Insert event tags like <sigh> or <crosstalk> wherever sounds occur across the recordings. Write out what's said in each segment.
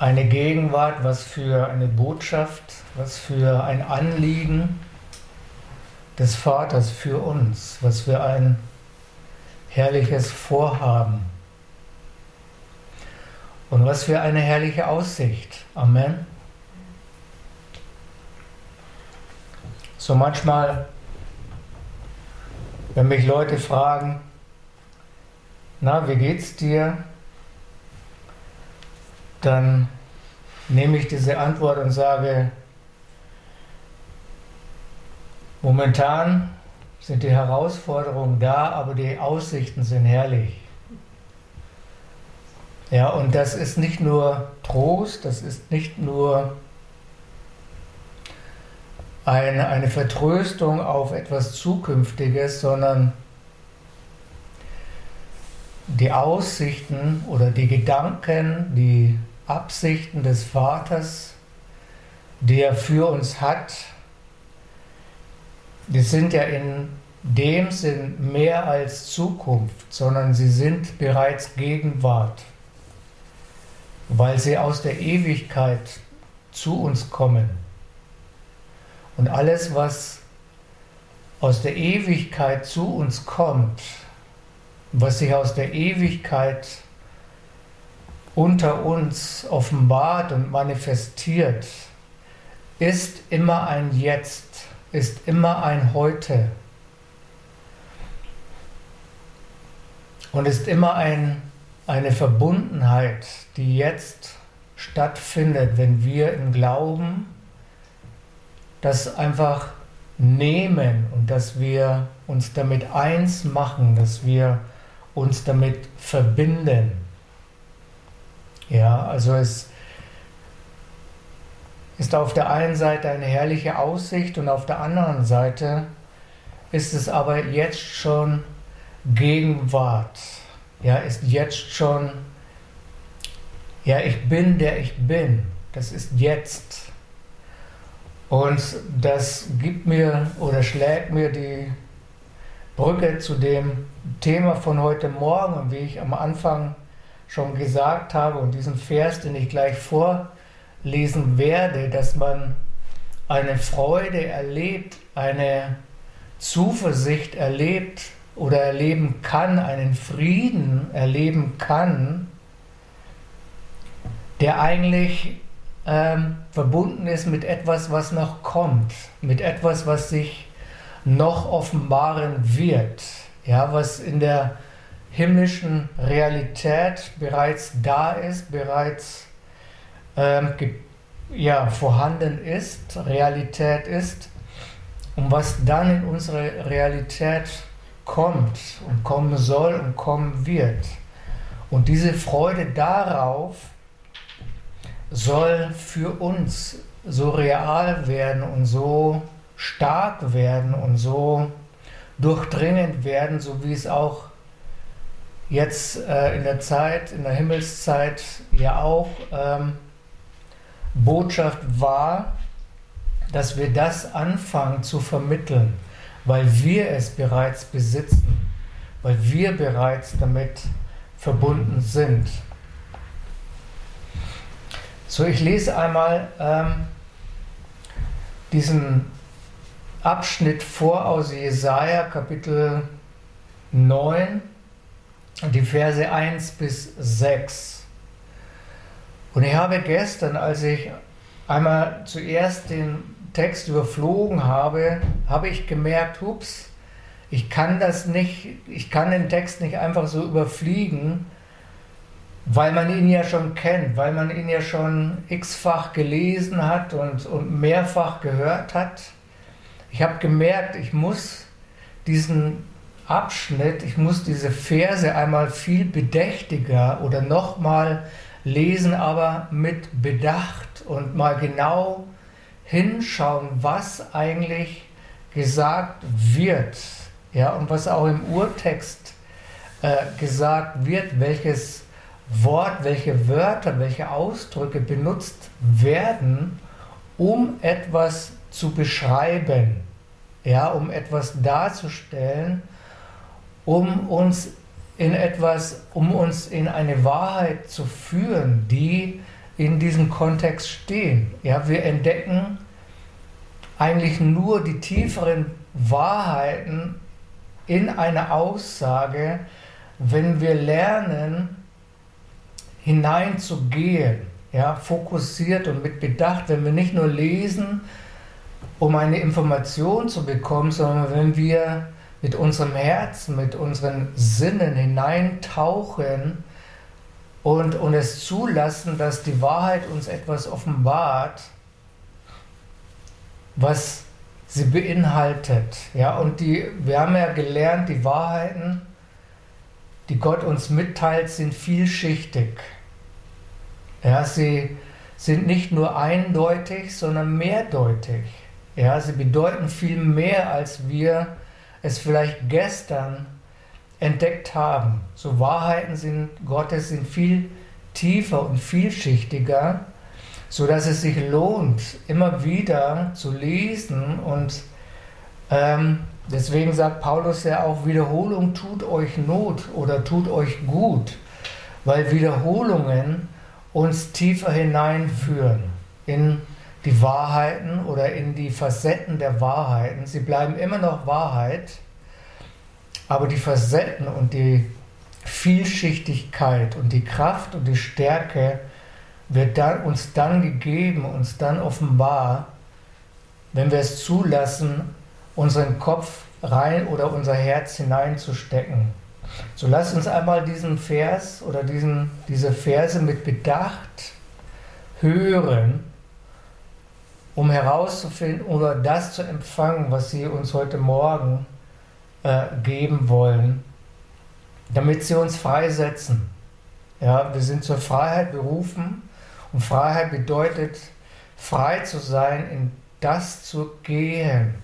eine Gegenwart, was für eine Botschaft, was für ein Anliegen des Vaters für uns, was für ein herrliches Vorhaben und was für eine herrliche Aussicht. Amen. So manchmal, wenn mich Leute fragen, na, wie geht's dir? Dann nehme ich diese Antwort und sage, momentan sind die Herausforderungen da, aber die Aussichten sind herrlich. Ja, und das ist nicht nur Trost, das ist nicht nur eine, eine Vertröstung auf etwas Zukünftiges, sondern die Aussichten oder die Gedanken, die Absichten des Vaters, die er für uns hat, die sind ja in dem Sinn mehr als Zukunft, sondern sie sind bereits Gegenwart, weil sie aus der Ewigkeit zu uns kommen. Und alles, was aus der Ewigkeit zu uns kommt, was sich aus der Ewigkeit unter uns offenbart und manifestiert, ist immer ein Jetzt, ist immer ein Heute und ist immer ein, eine Verbundenheit, die jetzt stattfindet, wenn wir im Glauben das einfach nehmen und dass wir uns damit eins machen, dass wir uns damit verbinden. Ja, also es ist auf der einen Seite eine herrliche Aussicht und auf der anderen Seite ist es aber jetzt schon Gegenwart. Ja, ist jetzt schon, ja, ich bin der ich bin. Das ist jetzt. Und das gibt mir oder schlägt mir die Brücke zu dem Thema von heute Morgen wie ich am Anfang schon gesagt habe und diesen Vers, den ich gleich vorlesen werde, dass man eine Freude erlebt, eine Zuversicht erlebt oder erleben kann, einen Frieden erleben kann, der eigentlich ähm, verbunden ist mit etwas, was noch kommt, mit etwas, was sich noch offenbaren wird, ja, was in der himmlischen Realität bereits da ist, bereits ähm, ja, vorhanden ist, Realität ist und was dann in unsere Realität kommt und kommen soll und kommen wird. Und diese Freude darauf soll für uns so real werden und so stark werden und so durchdringend werden, so wie es auch jetzt äh, in der Zeit, in der Himmelszeit ja auch ähm, Botschaft war, dass wir das anfangen zu vermitteln, weil wir es bereits besitzen, weil wir bereits damit verbunden sind. So, ich lese einmal ähm, diesen Abschnitt vor aus Jesaja Kapitel 9, die Verse 1 bis 6. Und ich habe gestern, als ich einmal zuerst den Text überflogen habe, habe ich gemerkt, hups, ich kann das nicht, ich kann den Text nicht einfach so überfliegen, weil man ihn ja schon kennt, weil man ihn ja schon x-fach gelesen hat und, und mehrfach gehört hat. Ich habe gemerkt, ich muss diesen Abschnitt, ich muss diese Verse einmal viel bedächtiger oder nochmal lesen, aber mit Bedacht und mal genau hinschauen, was eigentlich gesagt wird. Ja, und was auch im Urtext äh, gesagt wird, welches Wort, welche Wörter, welche Ausdrücke benutzt werden, um etwas zu beschreiben, ja, um etwas darzustellen, um uns in etwas, um uns in eine Wahrheit zu führen, die in diesem Kontext stehen. Ja, wir entdecken eigentlich nur die tieferen Wahrheiten in einer Aussage, wenn wir lernen, hineinzugehen, ja, fokussiert und mit Bedacht, wenn wir nicht nur lesen, um eine Information zu bekommen, sondern wenn wir mit unserem Herzen, mit unseren Sinnen hineintauchen und, und es zulassen, dass die Wahrheit uns etwas offenbart, was sie beinhaltet. Ja, und die, wir haben ja gelernt, die Wahrheiten, die Gott uns mitteilt, sind vielschichtig. Ja, sie sind nicht nur eindeutig, sondern mehrdeutig. Ja, sie bedeuten viel mehr, als wir es vielleicht gestern entdeckt haben. So Wahrheiten sind Gottes sind viel tiefer und vielschichtiger, so dass es sich lohnt, immer wieder zu lesen und ähm, deswegen sagt Paulus ja auch, Wiederholung tut euch Not oder tut euch gut, weil Wiederholungen uns tiefer hineinführen in die Wahrheiten oder in die Facetten der Wahrheiten. Sie bleiben immer noch Wahrheit, aber die Facetten und die Vielschichtigkeit und die Kraft und die Stärke wird dann, uns dann gegeben, uns dann offenbar, wenn wir es zulassen, unseren Kopf rein oder unser Herz hineinzustecken. So lasst uns einmal diesen Vers oder diesen, diese Verse mit Bedacht hören um herauszufinden oder das zu empfangen, was Sie uns heute Morgen äh, geben wollen, damit Sie uns freisetzen. Ja, wir sind zur Freiheit berufen und Freiheit bedeutet, frei zu sein, in das zu gehen,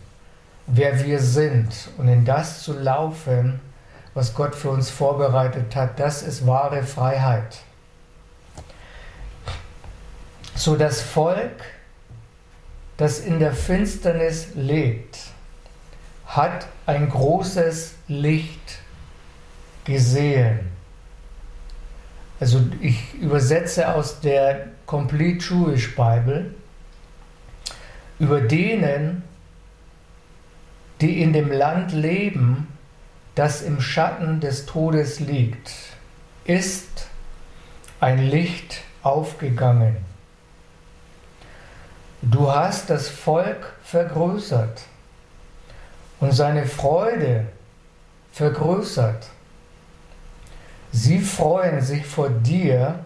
wer wir sind und in das zu laufen, was Gott für uns vorbereitet hat. Das ist wahre Freiheit. So das Volk, das in der Finsternis lebt, hat ein großes Licht gesehen. Also ich übersetze aus der Complete Jewish Bible, über denen, die in dem Land leben, das im Schatten des Todes liegt, ist ein Licht aufgegangen. Du hast das Volk vergrößert und seine Freude vergrößert. Sie freuen sich vor dir,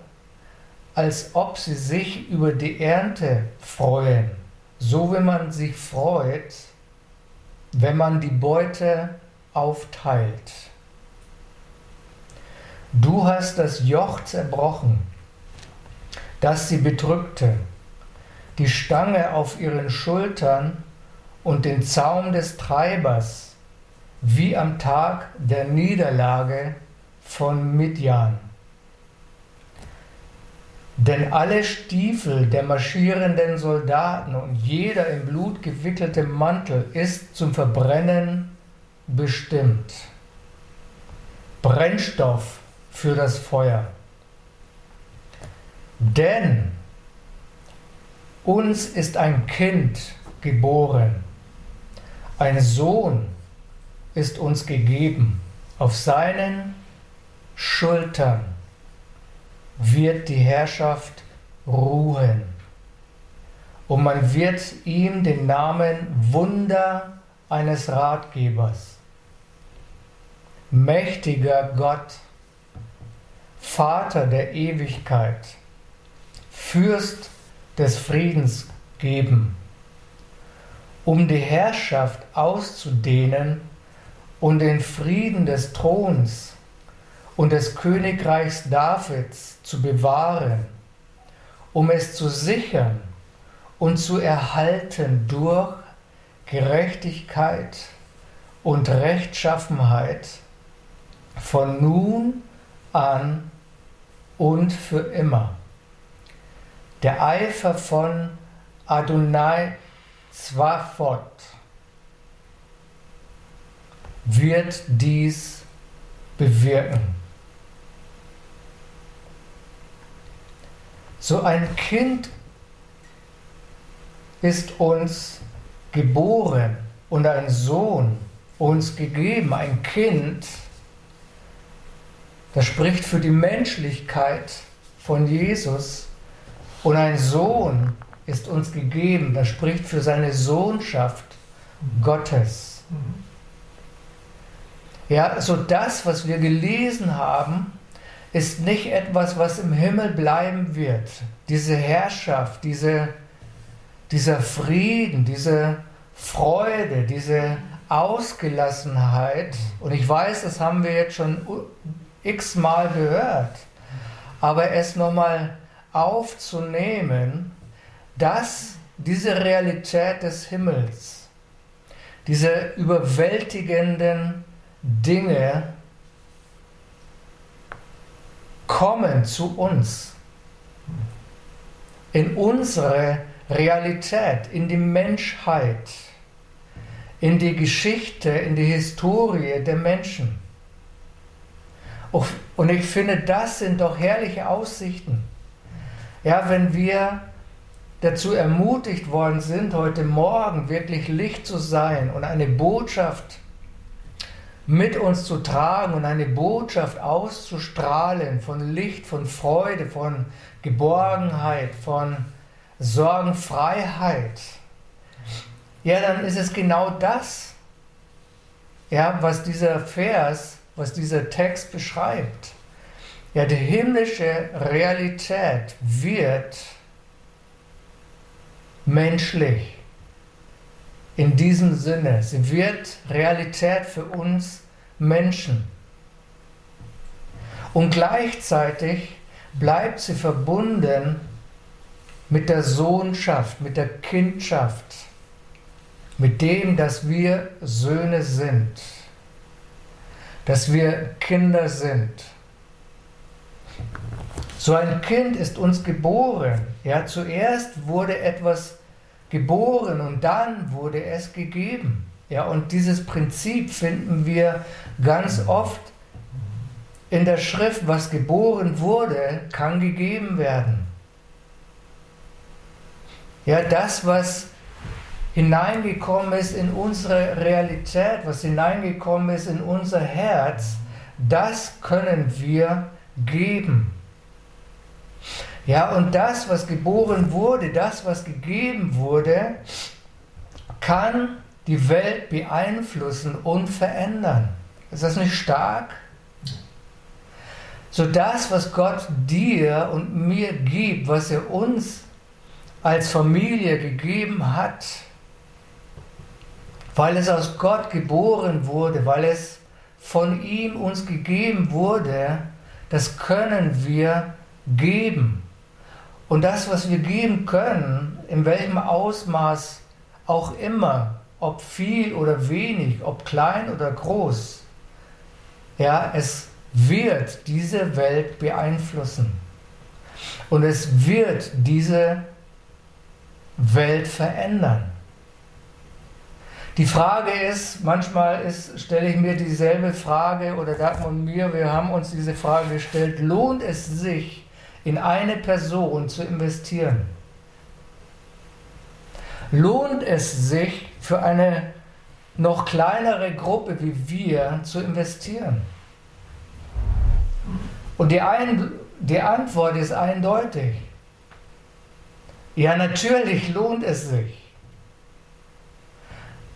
als ob sie sich über die Ernte freuen, so wie man sich freut, wenn man die Beute aufteilt. Du hast das Joch zerbrochen, das sie bedrückte die Stange auf ihren Schultern und den Zaum des Treibers, wie am Tag der Niederlage von Midian. Denn alle Stiefel der marschierenden Soldaten und jeder im Blut gewickelte Mantel ist zum Verbrennen bestimmt. Brennstoff für das Feuer. Denn uns ist ein Kind geboren, ein Sohn ist uns gegeben. Auf seinen Schultern wird die Herrschaft ruhen. Und man wird ihm den Namen Wunder eines Ratgebers, mächtiger Gott, Vater der Ewigkeit, Fürst des Friedens geben, um die Herrschaft auszudehnen und den Frieden des Throns und des Königreichs Davids zu bewahren, um es zu sichern und zu erhalten durch Gerechtigkeit und Rechtschaffenheit von nun an und für immer. Der Eifer von Adonai Zwafot wird dies bewirken. So ein Kind ist uns geboren und ein Sohn uns gegeben, ein Kind, das spricht für die Menschlichkeit von Jesus und ein Sohn ist uns gegeben, das spricht für seine Sohnschaft Gottes. Ja, so das, was wir gelesen haben, ist nicht etwas, was im Himmel bleiben wird. Diese Herrschaft, diese, dieser Frieden, diese Freude, diese Ausgelassenheit. Und ich weiß, das haben wir jetzt schon x-mal gehört. Aber es nochmal aufzunehmen, dass diese Realität des Himmels, diese überwältigenden Dinge kommen zu uns, in unsere Realität, in die Menschheit, in die Geschichte, in die Historie der Menschen. Und ich finde, das sind doch herrliche Aussichten. Ja, wenn wir dazu ermutigt worden sind, heute Morgen wirklich Licht zu sein und eine Botschaft mit uns zu tragen und eine Botschaft auszustrahlen von Licht, von Freude, von Geborgenheit, von Sorgenfreiheit, ja, dann ist es genau das, ja, was dieser Vers was dieser Text beschreibt. Ja, die himmlische Realität wird menschlich. In diesem Sinne, sie wird Realität für uns Menschen. Und gleichzeitig bleibt sie verbunden mit der Sohnschaft, mit der Kindschaft, mit dem, dass wir Söhne sind dass wir Kinder sind. So ein Kind ist uns geboren. Ja, zuerst wurde etwas geboren und dann wurde es gegeben. Ja, und dieses Prinzip finden wir ganz oft in der Schrift, was geboren wurde, kann gegeben werden. Ja, das, was hineingekommen ist in unsere Realität, was hineingekommen ist in unser Herz, das können wir geben. Ja, und das, was geboren wurde, das, was gegeben wurde, kann die Welt beeinflussen und verändern. Ist das nicht stark? So das, was Gott dir und mir gibt, was er uns als Familie gegeben hat, weil es aus Gott geboren wurde, weil es von ihm uns gegeben wurde, das können wir geben. Und das, was wir geben können, in welchem Ausmaß auch immer, ob viel oder wenig, ob klein oder groß, ja, es wird diese Welt beeinflussen. Und es wird diese Welt verändern. Die Frage ist, manchmal ist, stelle ich mir dieselbe Frage oder Dagmar und mir, wir haben uns diese Frage gestellt, lohnt es sich, in eine Person zu investieren? Lohnt es sich für eine noch kleinere Gruppe wie wir zu investieren? Und die, ein, die Antwort ist eindeutig. Ja, natürlich lohnt es sich.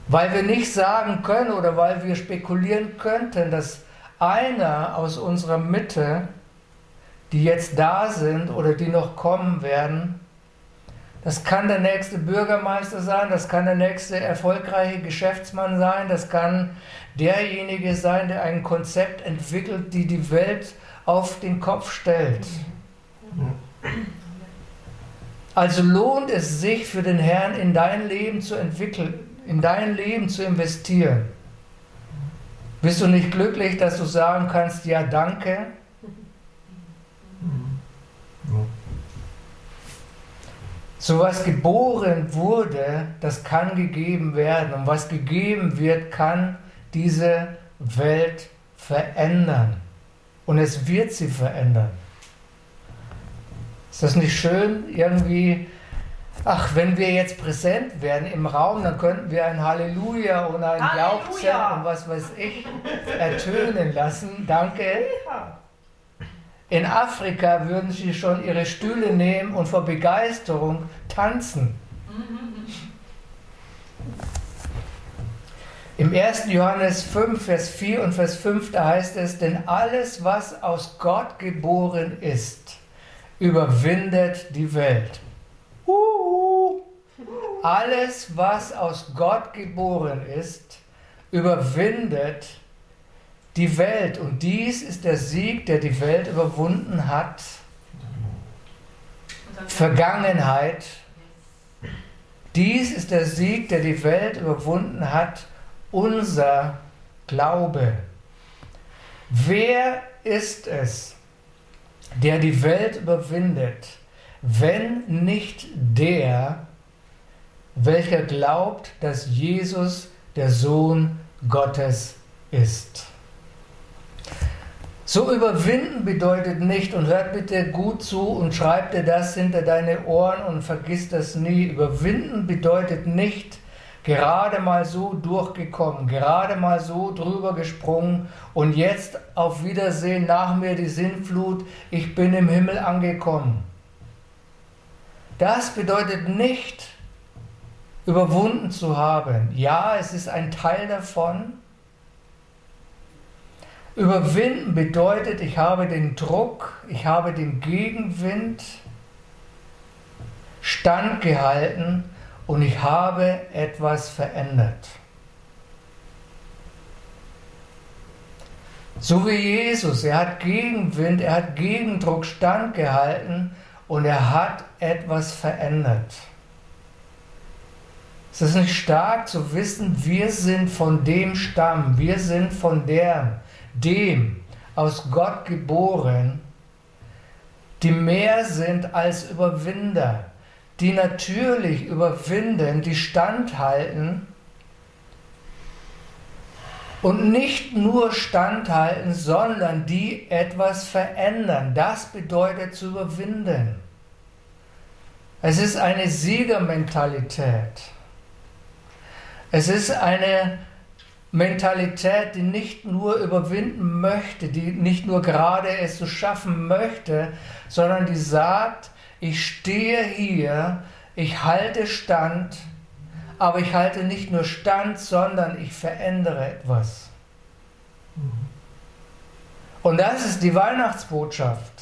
Weil wir nicht sagen können oder weil wir spekulieren könnten, dass einer aus unserer Mitte, die jetzt da sind oder die noch kommen werden, das kann der nächste Bürgermeister sein, das kann der nächste erfolgreiche Geschäftsmann sein, das kann derjenige sein, der ein Konzept entwickelt, die die Welt auf den Kopf stellt. Also lohnt es sich für den Herrn in dein Leben zu entwickeln, in dein Leben zu investieren. Bist du nicht glücklich, dass du sagen kannst, ja, danke? So was geboren wurde, das kann gegeben werden. Und was gegeben wird, kann diese Welt verändern. Und es wird sie verändern. Ist das nicht schön? Irgendwie, ach, wenn wir jetzt präsent werden im Raum, dann könnten wir ein Halleluja und ein Jauchzen und was weiß ich ertönen lassen. Danke. In Afrika würden sie schon ihre Stühle nehmen und vor Begeisterung tanzen. Im 1. Johannes 5, Vers 4 und Vers 5, da heißt es, denn alles, was aus Gott geboren ist, überwindet die Welt. Alles, was aus Gott geboren ist, überwindet die Welt. Und dies ist der Sieg, der die Welt überwunden hat. Vergangenheit. Dies ist der Sieg, der die Welt überwunden hat unser Glaube. Wer ist es, der die Welt überwindet, wenn nicht der, welcher glaubt, dass Jesus der Sohn Gottes ist? So überwinden bedeutet nicht, und hört bitte gut zu und schreib dir das hinter deine Ohren und vergiss das nie. Überwinden bedeutet nicht, gerade mal so durchgekommen, gerade mal so drüber gesprungen und jetzt auf Wiedersehen nach mir die Sinnflut, ich bin im Himmel angekommen. Das bedeutet nicht, überwunden zu haben. Ja, es ist ein Teil davon. Überwinden bedeutet, ich habe den Druck, ich habe den Gegenwind standgehalten und ich habe etwas verändert. So wie Jesus, er hat Gegenwind, er hat Gegendruck standgehalten und er hat etwas verändert. Es ist nicht stark zu wissen, wir sind von dem Stamm, wir sind von der, dem aus Gott geboren, die mehr sind als Überwinder die natürlich überwinden, die standhalten und nicht nur standhalten, sondern die etwas verändern. Das bedeutet zu überwinden. Es ist eine Siegermentalität. Es ist eine Mentalität, die nicht nur überwinden möchte, die nicht nur gerade es zu schaffen möchte, sondern die sagt, ich stehe hier, ich halte Stand, aber ich halte nicht nur Stand, sondern ich verändere etwas. Und das ist die Weihnachtsbotschaft.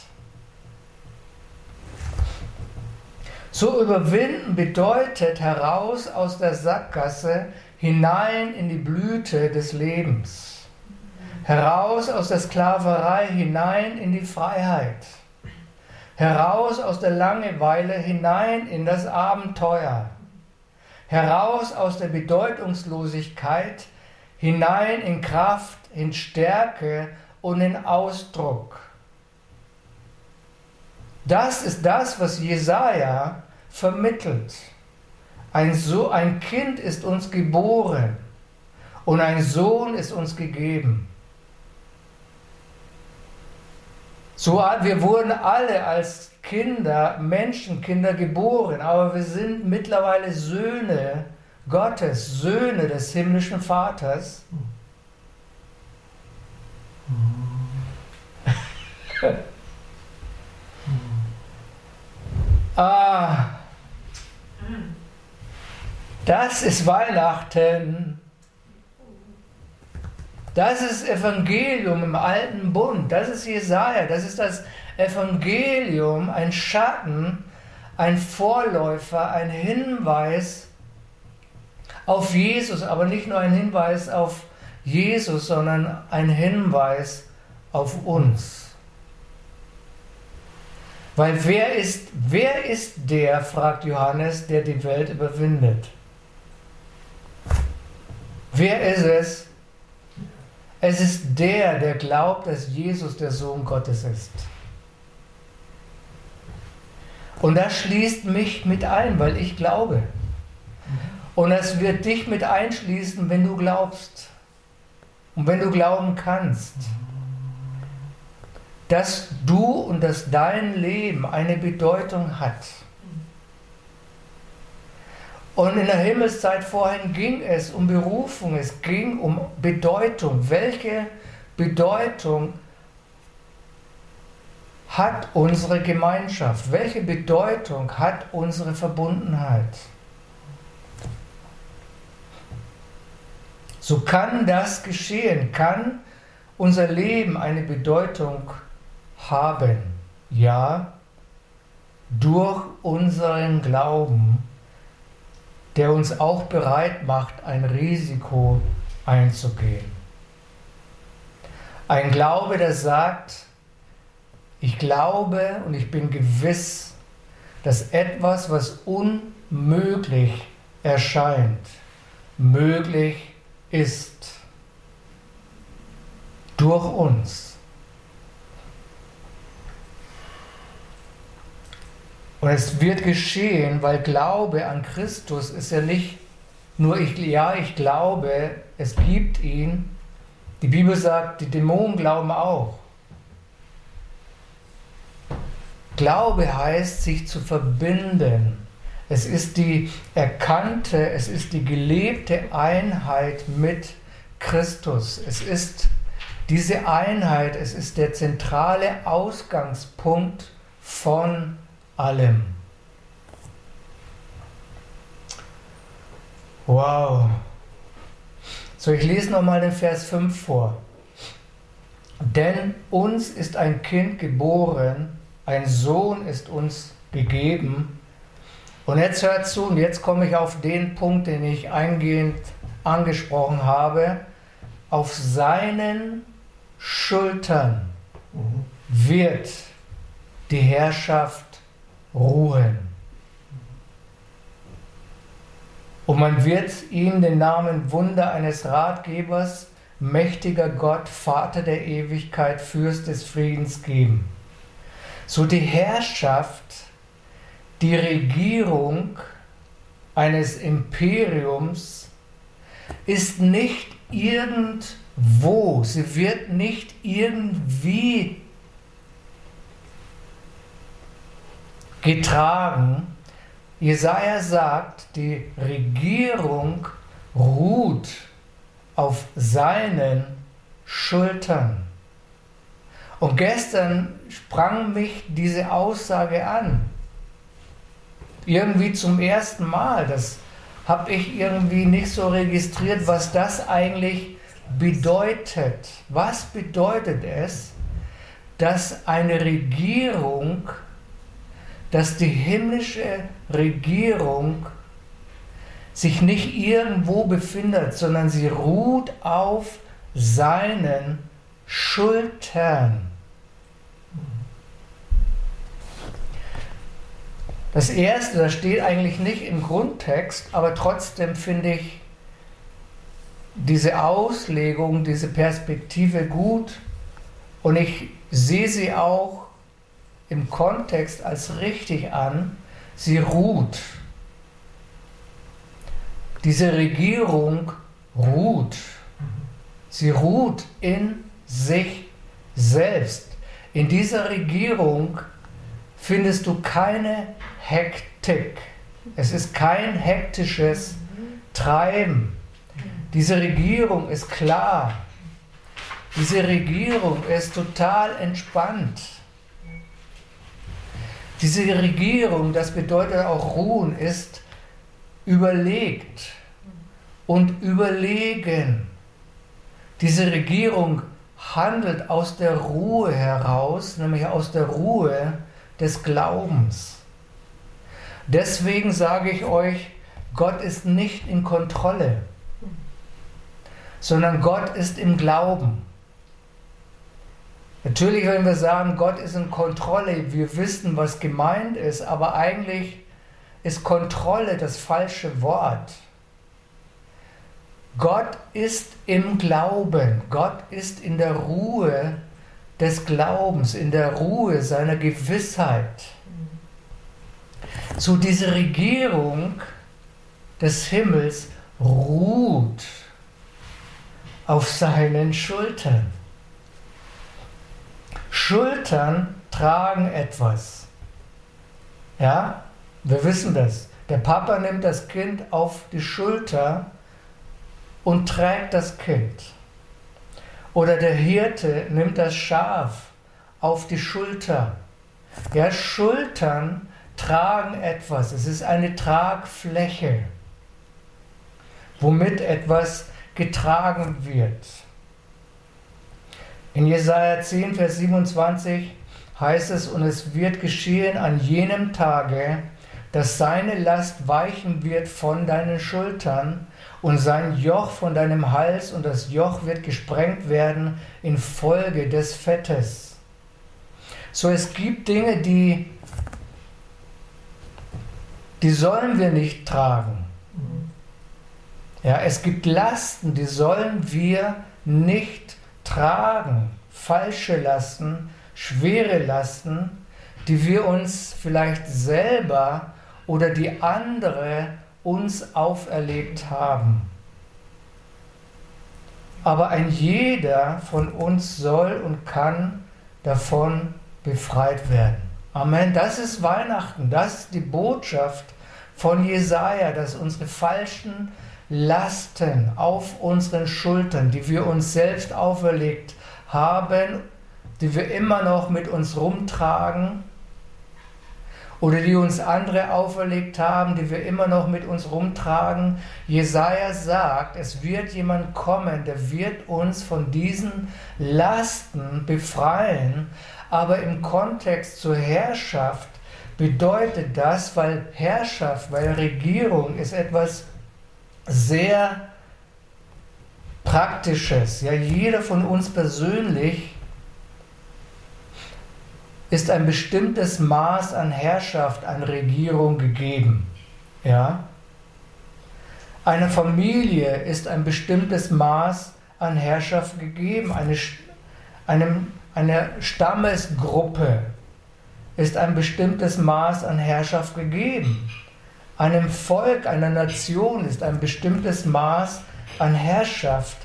So überwinden bedeutet heraus aus der Sackgasse hinein in die Blüte des Lebens. Heraus aus der Sklaverei hinein in die Freiheit heraus aus der Langeweile hinein in das Abenteuer, heraus aus der Bedeutungslosigkeit hinein in Kraft, in Stärke und in Ausdruck. Das ist das, was Jesaja vermittelt. Ein, so ein Kind ist uns geboren und ein Sohn ist uns gegeben. So, wir wurden alle als Kinder, Menschenkinder geboren, aber wir sind mittlerweile Söhne Gottes, Söhne des himmlischen Vaters. <laughs> ah, das ist Weihnachten. Das ist Evangelium im alten Bund. Das ist Jesaja. Das ist das Evangelium, ein Schatten, ein Vorläufer, ein Hinweis auf Jesus, aber nicht nur ein Hinweis auf Jesus, sondern ein Hinweis auf uns. Weil wer ist, wer ist der, fragt Johannes, der die Welt überwindet? Wer ist es, es ist der, der glaubt, dass Jesus der Sohn Gottes ist. Und das schließt mich mit ein, weil ich glaube. Und das wird dich mit einschließen, wenn du glaubst. Und wenn du glauben kannst. dass du und dass dein Leben eine Bedeutung hat. Und in der Himmelszeit vorhin ging es um Berufung, es ging um Bedeutung. Welche Bedeutung hat unsere Gemeinschaft? Welche Bedeutung hat unsere Verbundenheit? So kann das geschehen, kann unser Leben eine Bedeutung haben. Ja, durch unseren Glauben, der uns auch bereit macht, ein Risiko einzugehen. Ein Glaube, der sagt, ich glaube und ich bin gewiss, dass etwas, was unmöglich erscheint, möglich ist. Durch uns. Und es wird geschehen, weil Glaube an Christus ist ja nicht nur ich, ja, ich glaube, es gibt ihn. Die Bibel sagt, die Dämonen glauben auch. Glaube heißt, sich zu verbinden. Es ist die erkannte, es ist die gelebte Einheit mit Christus. Es ist diese Einheit, es ist der zentrale Ausgangspunkt von allem. Wow. So, ich lese nochmal den Vers 5 vor. Denn uns ist ein Kind geboren, ein Sohn ist uns gegeben. Und jetzt hört zu, und jetzt komme ich auf den Punkt, den ich eingehend angesprochen habe. Auf seinen Schultern wird die Herrschaft ruhen. Und man wird ihm den Namen Wunder eines Ratgebers, mächtiger Gott, Vater der Ewigkeit, Fürst des Friedens geben. So die Herrschaft, die Regierung eines Imperiums ist nicht irgendwo, sie wird nicht irgendwie getragen. Jesaja sagt, die Regierung ruht auf seinen Schultern. Und gestern sprang mich diese Aussage an. Irgendwie zum ersten Mal. Das habe ich irgendwie nicht so registriert, was das eigentlich bedeutet. Was bedeutet es, dass eine Regierung, dass die himmlische Regierung sich nicht irgendwo befindet, sondern sie ruht auf seinen Schultern. Das erste, das steht eigentlich nicht im Grundtext, aber trotzdem finde ich diese Auslegung, diese Perspektive gut und ich sehe sie auch im Kontext als richtig an. Sie ruht. Diese Regierung ruht. Sie ruht in sich selbst. In dieser Regierung findest du keine Hektik. Es ist kein hektisches Treiben. Diese Regierung ist klar. Diese Regierung ist total entspannt. Diese Regierung, das bedeutet auch ruhen, ist überlegt und überlegen. Diese Regierung handelt aus der Ruhe heraus, nämlich aus der Ruhe des Glaubens. Deswegen sage ich euch, Gott ist nicht in Kontrolle, sondern Gott ist im Glauben. Natürlich, wenn wir sagen, Gott ist in Kontrolle, wir wissen, was gemeint ist, aber eigentlich ist Kontrolle das falsche Wort. Gott ist im Glauben, Gott ist in der Ruhe des Glaubens, in der Ruhe seiner Gewissheit. So diese Regierung des Himmels ruht auf seinen Schultern. Schultern tragen etwas. Ja, wir wissen das. Der Papa nimmt das Kind auf die Schulter und trägt das Kind. Oder der Hirte nimmt das Schaf auf die Schulter. Ja, Schultern tragen etwas. Es ist eine Tragfläche, womit etwas getragen wird. In Jesaja 10, Vers 27 heißt es, und es wird geschehen an jenem Tage, dass seine Last weichen wird von deinen Schultern und sein Joch von deinem Hals und das Joch wird gesprengt werden infolge des Fettes. So es gibt Dinge, die, die sollen wir nicht tragen. Ja, es gibt Lasten, die sollen wir nicht tragen. Falsche Lasten, schwere Lasten, die wir uns vielleicht selber oder die andere uns auferlegt haben. Aber ein jeder von uns soll und kann davon befreit werden. Amen. Das ist Weihnachten. Das ist die Botschaft von Jesaja, dass unsere falschen Lasten auf unseren Schultern, die wir uns selbst auferlegt haben, die wir immer noch mit uns rumtragen, oder die uns andere auferlegt haben, die wir immer noch mit uns rumtragen. Jesaja sagt, es wird jemand kommen, der wird uns von diesen Lasten befreien. Aber im Kontext zur Herrschaft bedeutet das, weil Herrschaft, weil Regierung ist etwas sehr Praktisches. Ja, jeder von uns persönlich ist ein bestimmtes Maß an Herrschaft, an Regierung gegeben. Ja? Einer Familie ist ein bestimmtes Maß an Herrschaft gegeben. Eine, einem, eine Stammesgruppe ist ein bestimmtes Maß an Herrschaft gegeben. Einem Volk, einer Nation ist ein bestimmtes Maß an Herrschaft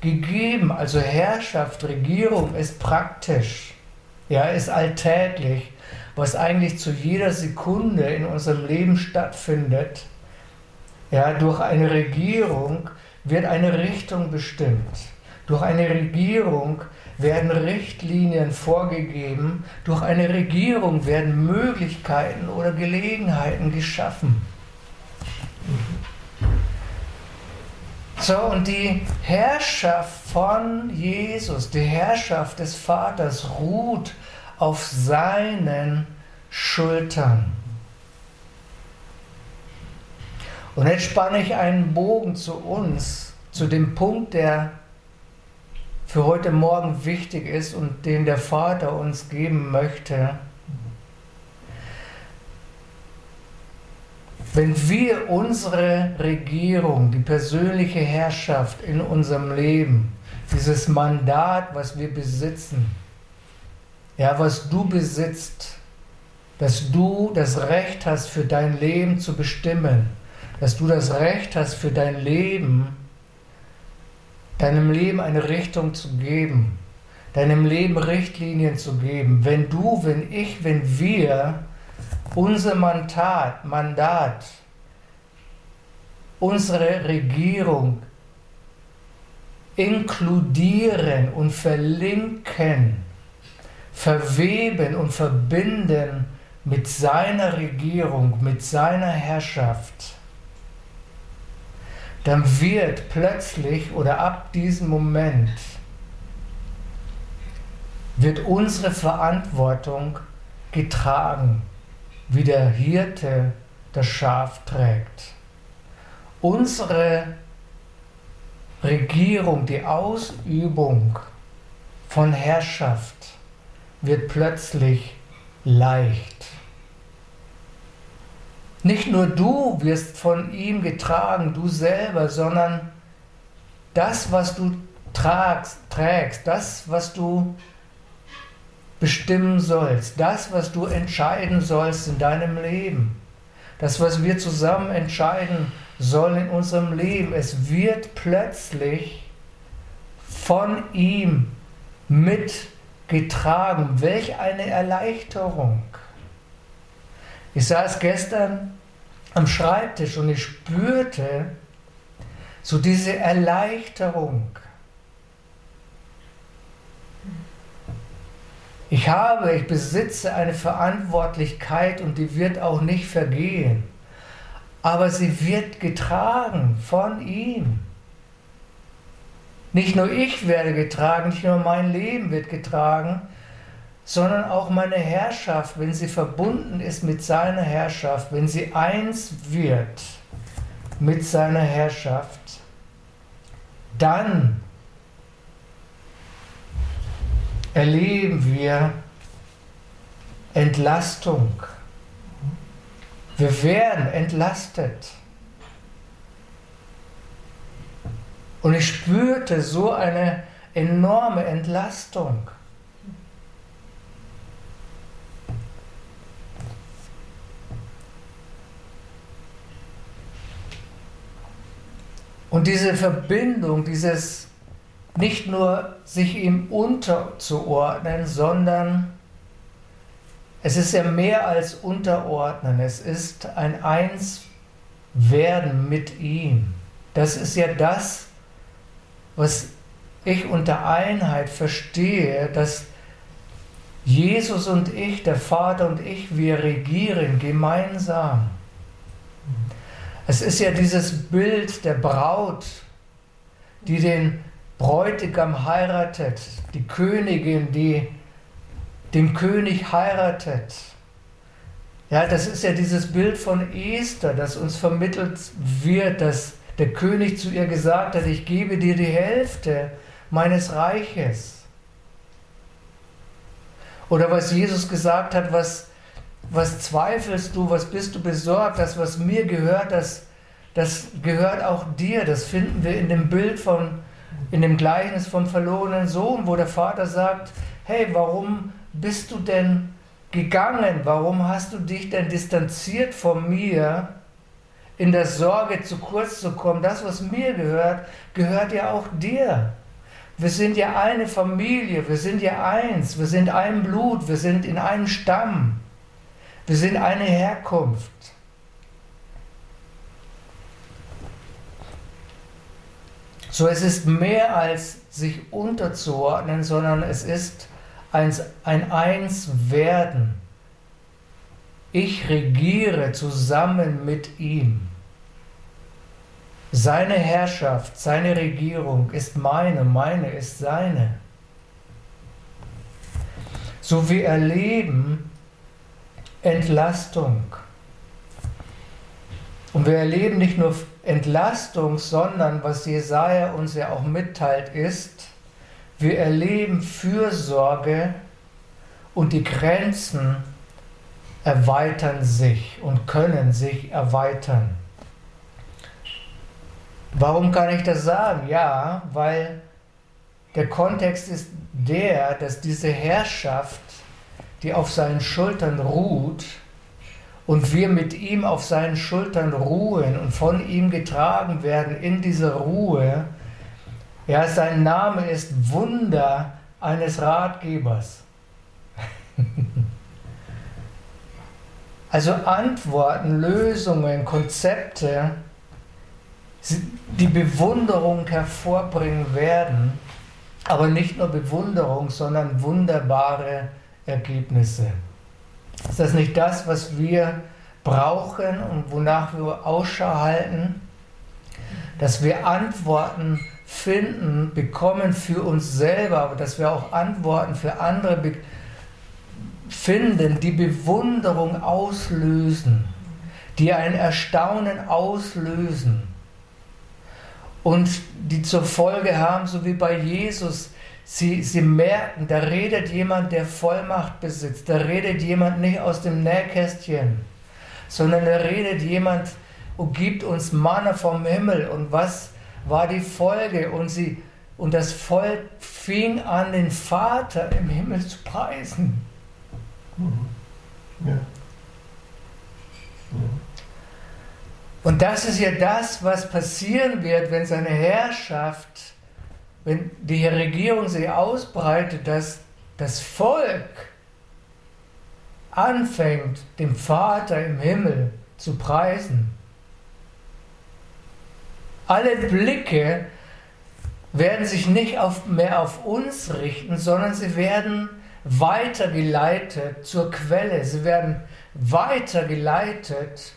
gegeben. Also Herrschaft, Regierung ist praktisch ja, ist alltäglich, was eigentlich zu jeder Sekunde in unserem Leben stattfindet. Ja, durch eine Regierung wird eine Richtung bestimmt. Durch eine Regierung werden Richtlinien vorgegeben. Durch eine Regierung werden Möglichkeiten oder Gelegenheiten geschaffen. So, und die Herrschaft von Jesus, die Herrschaft des Vaters ruht auf seinen Schultern. Und jetzt spanne ich einen Bogen zu uns, zu dem Punkt, der für heute Morgen wichtig ist und den der Vater uns geben möchte. Wenn wir unsere Regierung, die persönliche Herrschaft in unserem Leben, dieses Mandat, was wir besitzen, ja, was du besitzt, dass du das Recht hast, für dein Leben zu bestimmen, dass du das Recht hast, für dein Leben, deinem Leben eine Richtung zu geben, deinem Leben Richtlinien zu geben. Wenn du, wenn ich, wenn wir unser Mandat, Mandat, unsere Regierung inkludieren und verlinken, verweben und verbinden mit seiner Regierung, mit seiner Herrschaft, dann wird plötzlich oder ab diesem Moment wird unsere Verantwortung getragen wie der Hirte das Schaf trägt. Unsere Regierung, die Ausübung von Herrschaft wird plötzlich leicht. Nicht nur du wirst von ihm getragen, du selber, sondern das, was du tragst, trägst, das, was du bestimmen sollst, das, was du entscheiden sollst in deinem Leben, das, was wir zusammen entscheiden sollen in unserem Leben, es wird plötzlich von ihm mit getragen. Welch eine Erleichterung. Ich saß gestern am Schreibtisch und ich spürte so diese Erleichterung. Ich habe, ich besitze eine Verantwortlichkeit und die wird auch nicht vergehen. Aber sie wird getragen von ihm. Nicht nur ich werde getragen, nicht nur mein Leben wird getragen, sondern auch meine Herrschaft, wenn sie verbunden ist mit seiner Herrschaft, wenn sie eins wird mit seiner Herrschaft, dann erleben wir Entlastung. Wir werden entlastet. Und ich spürte so eine enorme Entlastung. Und diese Verbindung, dieses nicht nur sich ihm unterzuordnen, sondern es ist ja mehr als unterordnen, es ist ein Einswerden mit ihm. Das ist ja das, was ich unter Einheit verstehe, dass Jesus und ich, der Vater und ich, wir regieren gemeinsam. Es ist ja dieses Bild der Braut, die den Bräutigam heiratet, die Königin, die den König heiratet. Ja, das ist ja dieses Bild von Esther, das uns vermittelt wird, dass der König zu ihr gesagt hat, ich gebe dir die Hälfte meines Reiches. Oder was Jesus gesagt hat, was, was zweifelst du, was bist du besorgt, das, was mir gehört, das, das gehört auch dir. Das finden wir in dem Bild von, in dem Gleichnis vom verlorenen Sohn, wo der Vater sagt, hey, warum bist du denn gegangen? Warum hast du dich denn distanziert von mir? in der Sorge zu kurz zu kommen. Das, was mir gehört, gehört ja auch dir. Wir sind ja eine Familie, wir sind ja eins, wir sind ein Blut, wir sind in einem Stamm, wir sind eine Herkunft. So, es ist mehr als sich unterzuordnen, sondern es ist ein, ein Einswerden. Ich regiere zusammen mit ihm. Seine Herrschaft, seine Regierung ist meine, meine ist seine. So wir erleben Entlastung. Und wir erleben nicht nur Entlastung, sondern was Jesaja uns ja auch mitteilt, ist, wir erleben Fürsorge und die Grenzen erweitern sich und können sich erweitern. Warum kann ich das sagen? Ja, weil der Kontext ist der, dass diese Herrschaft, die auf seinen Schultern ruht, und wir mit ihm auf seinen Schultern ruhen und von ihm getragen werden in dieser Ruhe, ja, sein Name ist Wunder eines Ratgebers. <laughs> also Antworten, Lösungen, Konzepte, die Bewunderung hervorbringen werden, aber nicht nur Bewunderung, sondern wunderbare Ergebnisse. Ist das nicht das, was wir brauchen und wonach wir Ausschau halten? Dass wir Antworten finden, bekommen für uns selber, aber dass wir auch Antworten für andere finden, die Bewunderung auslösen, die ein Erstaunen auslösen und die zur Folge haben, so wie bei Jesus, sie, sie merken, da redet jemand, der Vollmacht besitzt, da redet jemand nicht aus dem Nähkästchen, sondern da redet jemand und gibt uns Manna vom Himmel. Und was war die Folge? Und, sie, und das Volk fing an, den Vater im Himmel zu preisen. Mhm. Ja. Mhm. Und das ist ja das, was passieren wird, wenn seine Herrschaft, wenn die Regierung sich ausbreitet, dass, das Volk anfängt, dem Vater im Himmel zu preisen, alle Blicke werden sich nicht auf, mehr auf uns richten, sondern sie werden weitergeleitet zur Quelle. Sie werden weitergeleitet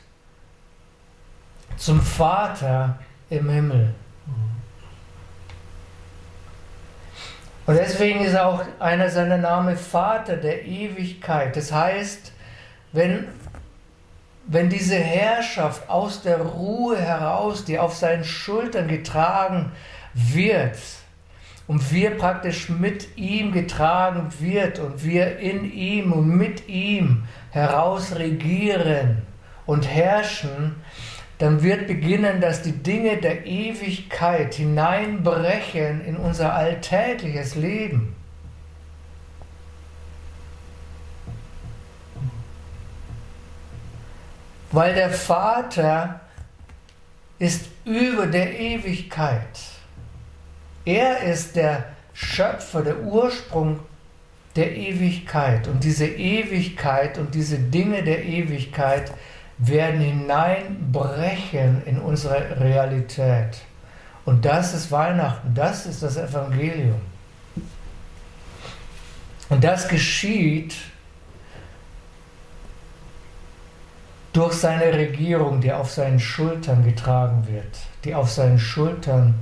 zum Vater im Himmel. Und deswegen ist auch einer seiner Namen Vater der Ewigkeit. Das heißt, wenn, wenn diese Herrschaft aus der Ruhe heraus, die auf seinen Schultern getragen wird, und wir praktisch mit ihm getragen wird und wir in ihm und mit ihm heraus regieren und herrschen, dann wird beginnen, dass die Dinge der Ewigkeit hineinbrechen in unser alltägliches Leben. Weil der Vater ist über der Ewigkeit. Er ist der Schöpfer, der Ursprung der Ewigkeit. Und diese Ewigkeit und diese Dinge der Ewigkeit werden hineinbrechen in unsere Realität. Und das ist Weihnachten, das ist das Evangelium. Und das geschieht durch seine Regierung, die auf seinen Schultern getragen wird, die auf seinen Schultern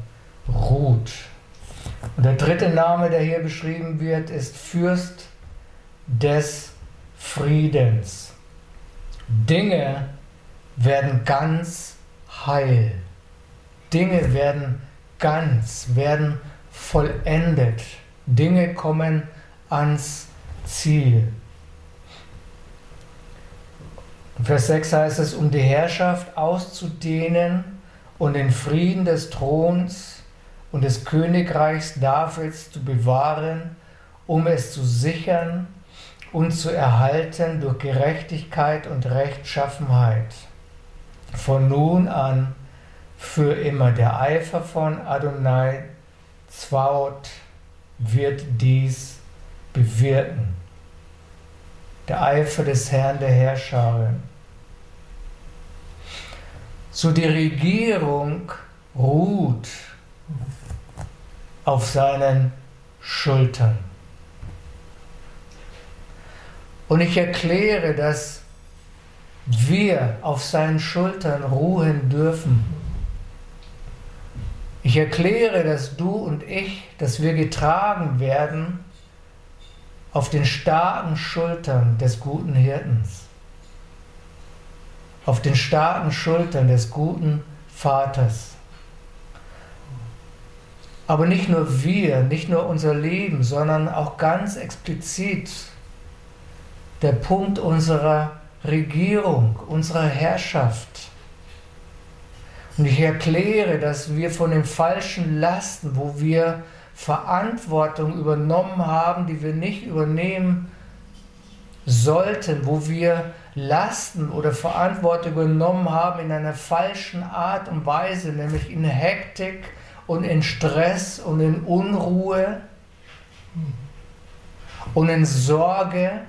ruht. Und der dritte Name, der hier beschrieben wird, ist Fürst des Friedens. Dinge werden ganz heil. Dinge werden ganz, werden vollendet. Dinge kommen ans Ziel. Vers 6 heißt es, um die Herrschaft auszudehnen und den Frieden des Throns und des Königreichs Davids zu bewahren, um es zu sichern und zu erhalten durch Gerechtigkeit und Rechtschaffenheit. Von nun an für immer der Eifer von Adonai Zwaot wird dies bewirken. Der Eifer des Herrn der Herrscher. So die Regierung ruht auf seinen Schultern. Und ich erkläre, dass wir auf seinen Schultern ruhen dürfen. Ich erkläre, dass du und ich, dass wir getragen werden auf den starken Schultern des guten Hirtens, auf den starken Schultern des guten Vaters. Aber nicht nur wir, nicht nur unser Leben, sondern auch ganz explizit der Punkt unserer Regierung, unserer Herrschaft. Und ich erkläre, dass wir von den falschen Lasten, wo wir Verantwortung übernommen haben, die wir nicht übernehmen sollten, wo wir Lasten oder Verantwortung übernommen haben in einer falschen Art und Weise, nämlich in Hektik und in Stress und in Unruhe und in Sorge,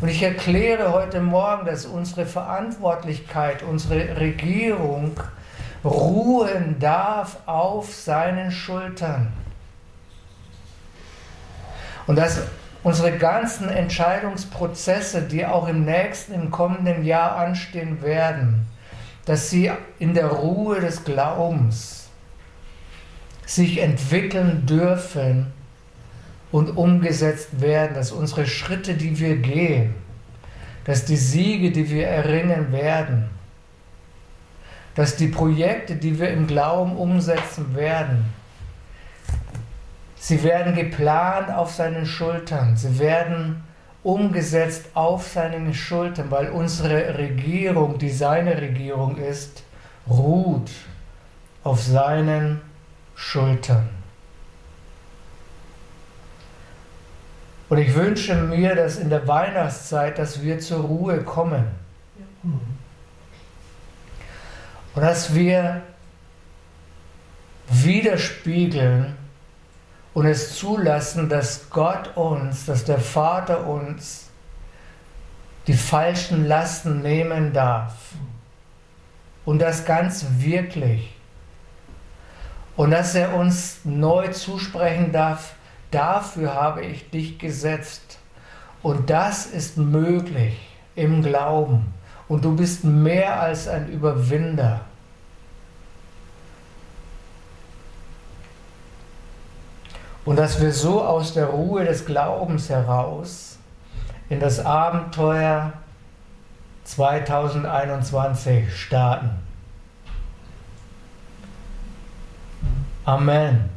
und ich erkläre heute Morgen, dass unsere Verantwortlichkeit, unsere Regierung ruhen darf auf seinen Schultern. Und dass unsere ganzen Entscheidungsprozesse, die auch im nächsten, im kommenden Jahr anstehen werden, dass sie in der Ruhe des Glaubens sich entwickeln dürfen und umgesetzt werden, dass unsere Schritte, die wir gehen, dass die Siege, die wir erringen werden, dass die Projekte, die wir im Glauben umsetzen werden, sie werden geplant auf seinen Schultern, sie werden umgesetzt auf seinen Schultern, weil unsere Regierung, die seine Regierung ist, ruht auf seinen Schultern. Und ich wünsche mir, dass in der Weihnachtszeit, dass wir zur Ruhe kommen. Und dass wir widerspiegeln und es zulassen, dass Gott uns, dass der Vater uns die falschen Lasten nehmen darf. Und das ganz wirklich. Und dass er uns neu zusprechen darf, dafür habe ich dich gesetzt. Und das ist möglich im Glauben. Und du bist mehr als ein Überwinder. Und dass wir so aus der Ruhe des Glaubens heraus in das Abenteuer 2021 starten. Amen.